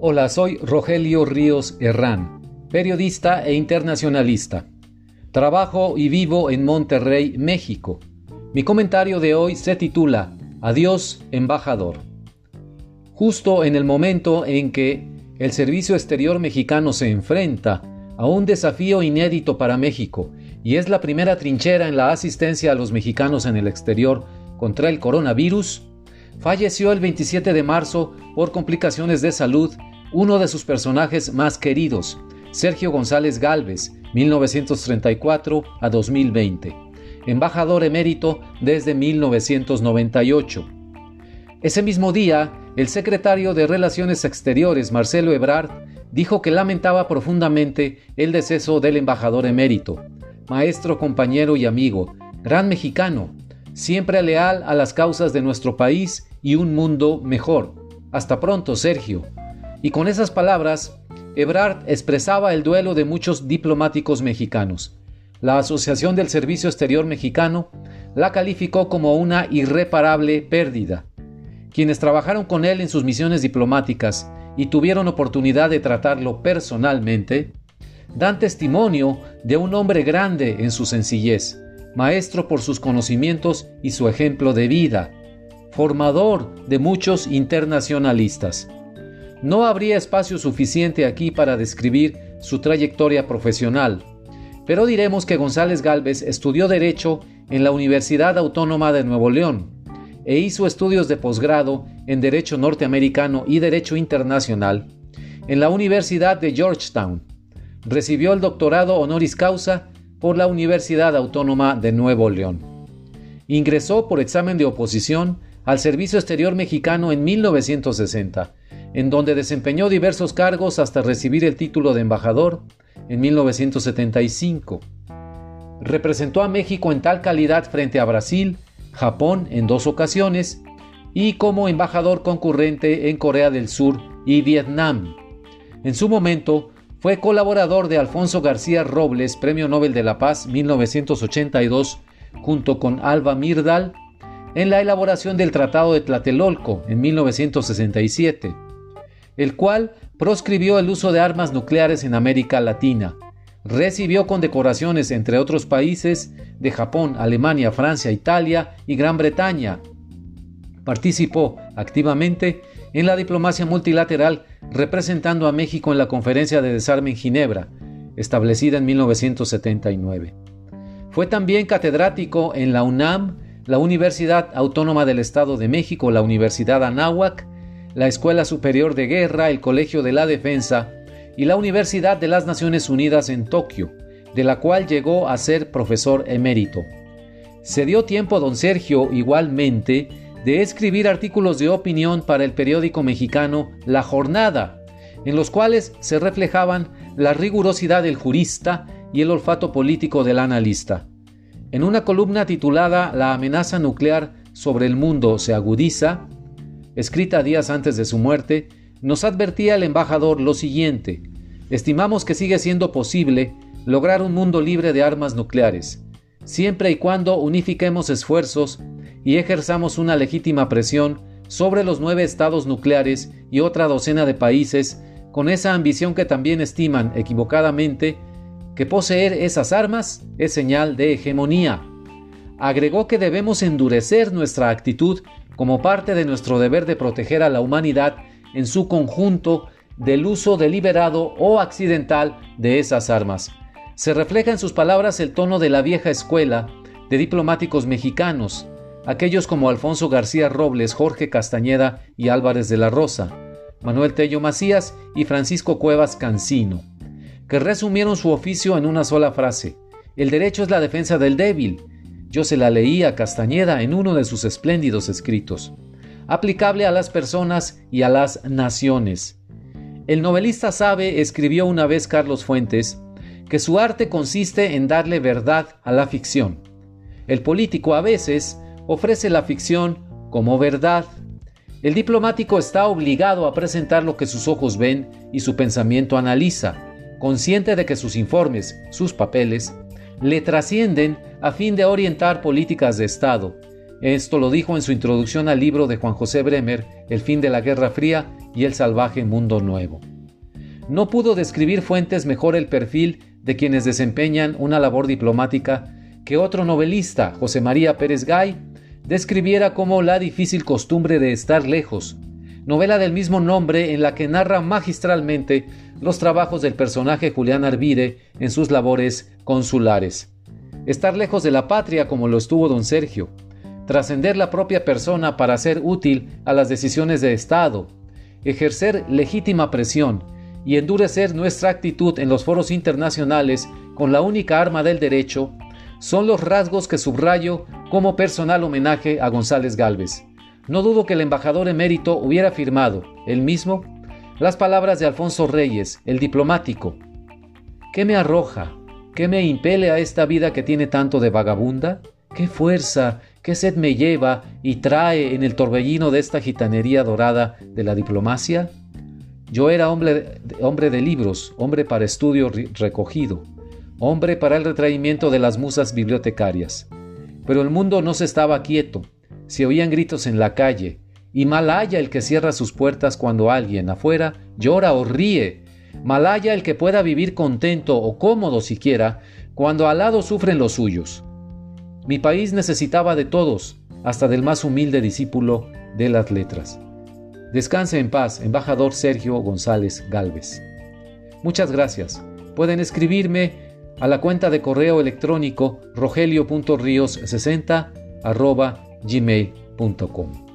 Hola, soy Rogelio Ríos Herrán, periodista e internacionalista. Trabajo y vivo en Monterrey, México. Mi comentario de hoy se titula Adiós, embajador. Justo en el momento en que el Servicio Exterior mexicano se enfrenta a un desafío inédito para México y es la primera trinchera en la asistencia a los mexicanos en el exterior contra el coronavirus, falleció el 27 de marzo por complicaciones de salud uno de sus personajes más queridos, Sergio González Galvez, 1934 a 2020, embajador emérito desde 1998. Ese mismo día, el secretario de Relaciones Exteriores, Marcelo Ebrard, dijo que lamentaba profundamente el deceso del embajador emérito, maestro, compañero y amigo, gran mexicano, siempre leal a las causas de nuestro país y un mundo mejor. Hasta pronto, Sergio. Y con esas palabras, Ebrard expresaba el duelo de muchos diplomáticos mexicanos. La Asociación del Servicio Exterior Mexicano la calificó como una irreparable pérdida. Quienes trabajaron con él en sus misiones diplomáticas y tuvieron oportunidad de tratarlo personalmente, dan testimonio de un hombre grande en su sencillez, maestro por sus conocimientos y su ejemplo de vida, formador de muchos internacionalistas. No habría espacio suficiente aquí para describir su trayectoria profesional, pero diremos que González Galvez estudió Derecho en la Universidad Autónoma de Nuevo León e hizo estudios de posgrado en Derecho Norteamericano y Derecho Internacional en la Universidad de Georgetown. Recibió el doctorado honoris causa por la Universidad Autónoma de Nuevo León. Ingresó por examen de oposición al Servicio Exterior Mexicano en 1960 en donde desempeñó diversos cargos hasta recibir el título de embajador en 1975. Representó a México en tal calidad frente a Brasil, Japón en dos ocasiones y como embajador concurrente en Corea del Sur y Vietnam. En su momento, fue colaborador de Alfonso García Robles, Premio Nobel de la Paz 1982, junto con Alba Mirdal, en la elaboración del Tratado de Tlatelolco en 1967 el cual proscribió el uso de armas nucleares en América Latina. Recibió condecoraciones entre otros países de Japón, Alemania, Francia, Italia y Gran Bretaña. Participó activamente en la diplomacia multilateral representando a México en la Conferencia de Desarme en Ginebra, establecida en 1979. Fue también catedrático en la UNAM, la Universidad Autónoma del Estado de México, la Universidad Anáhuac la Escuela Superior de Guerra, el Colegio de la Defensa y la Universidad de las Naciones Unidas en Tokio, de la cual llegó a ser profesor emérito. Se dio tiempo a don Sergio, igualmente, de escribir artículos de opinión para el periódico mexicano La Jornada, en los cuales se reflejaban la rigurosidad del jurista y el olfato político del analista. En una columna titulada La amenaza nuclear sobre el mundo se agudiza, escrita días antes de su muerte, nos advertía el embajador lo siguiente, estimamos que sigue siendo posible lograr un mundo libre de armas nucleares, siempre y cuando unifiquemos esfuerzos y ejerzamos una legítima presión sobre los nueve estados nucleares y otra docena de países con esa ambición que también estiman equivocadamente que poseer esas armas es señal de hegemonía. Agregó que debemos endurecer nuestra actitud como parte de nuestro deber de proteger a la humanidad en su conjunto del uso deliberado o accidental de esas armas. Se refleja en sus palabras el tono de la vieja escuela de diplomáticos mexicanos, aquellos como Alfonso García Robles, Jorge Castañeda y Álvarez de la Rosa, Manuel Tello Macías y Francisco Cuevas Cancino, que resumieron su oficio en una sola frase, el derecho es la defensa del débil, yo se la leí a Castañeda en uno de sus espléndidos escritos, aplicable a las personas y a las naciones. El novelista sabe, escribió una vez Carlos Fuentes, que su arte consiste en darle verdad a la ficción. El político a veces ofrece la ficción como verdad. El diplomático está obligado a presentar lo que sus ojos ven y su pensamiento analiza, consciente de que sus informes, sus papeles, le trascienden a fin de orientar políticas de Estado, Esto lo dijo en su introducción al libro de Juan José Bremer, El fin de la Guerra Fría y el salvaje mundo nuevo. No pudo describir Fuentes mejor el perfil de quienes desempeñan una labor diplomática que otro novelista, José María Pérez Gay, describiera como la difícil costumbre de estar lejos, novela del mismo nombre en la que narra magistralmente los trabajos del personaje Julián Arvide en sus labores consulares. Estar lejos de la patria como lo estuvo don Sergio, trascender la propia persona para ser útil a las decisiones de Estado, ejercer legítima presión y endurecer nuestra actitud en los foros internacionales con la única arma del derecho, son los rasgos que subrayo como personal homenaje a González Galvez. No dudo que el embajador emérito hubiera firmado, él mismo, las palabras de Alfonso Reyes, el diplomático. ¿Qué me arroja? ¿Qué me impele a esta vida que tiene tanto de vagabunda? ¿Qué fuerza, qué sed me lleva y trae en el torbellino de esta gitanería dorada de la diplomacia? Yo era hombre, hombre de libros, hombre para estudio recogido, hombre para el retraimiento de las musas bibliotecarias. Pero el mundo no se estaba quieto, se oían gritos en la calle, y malaya el que cierra sus puertas cuando alguien afuera llora o ríe. Malaya el que pueda vivir contento o cómodo siquiera cuando al lado sufren los suyos. Mi país necesitaba de todos, hasta del más humilde discípulo de las letras. Descanse en paz, embajador Sergio González Galvez. Muchas gracias. Pueden escribirme a la cuenta de correo electrónico rogelio.rios60 gmail.com.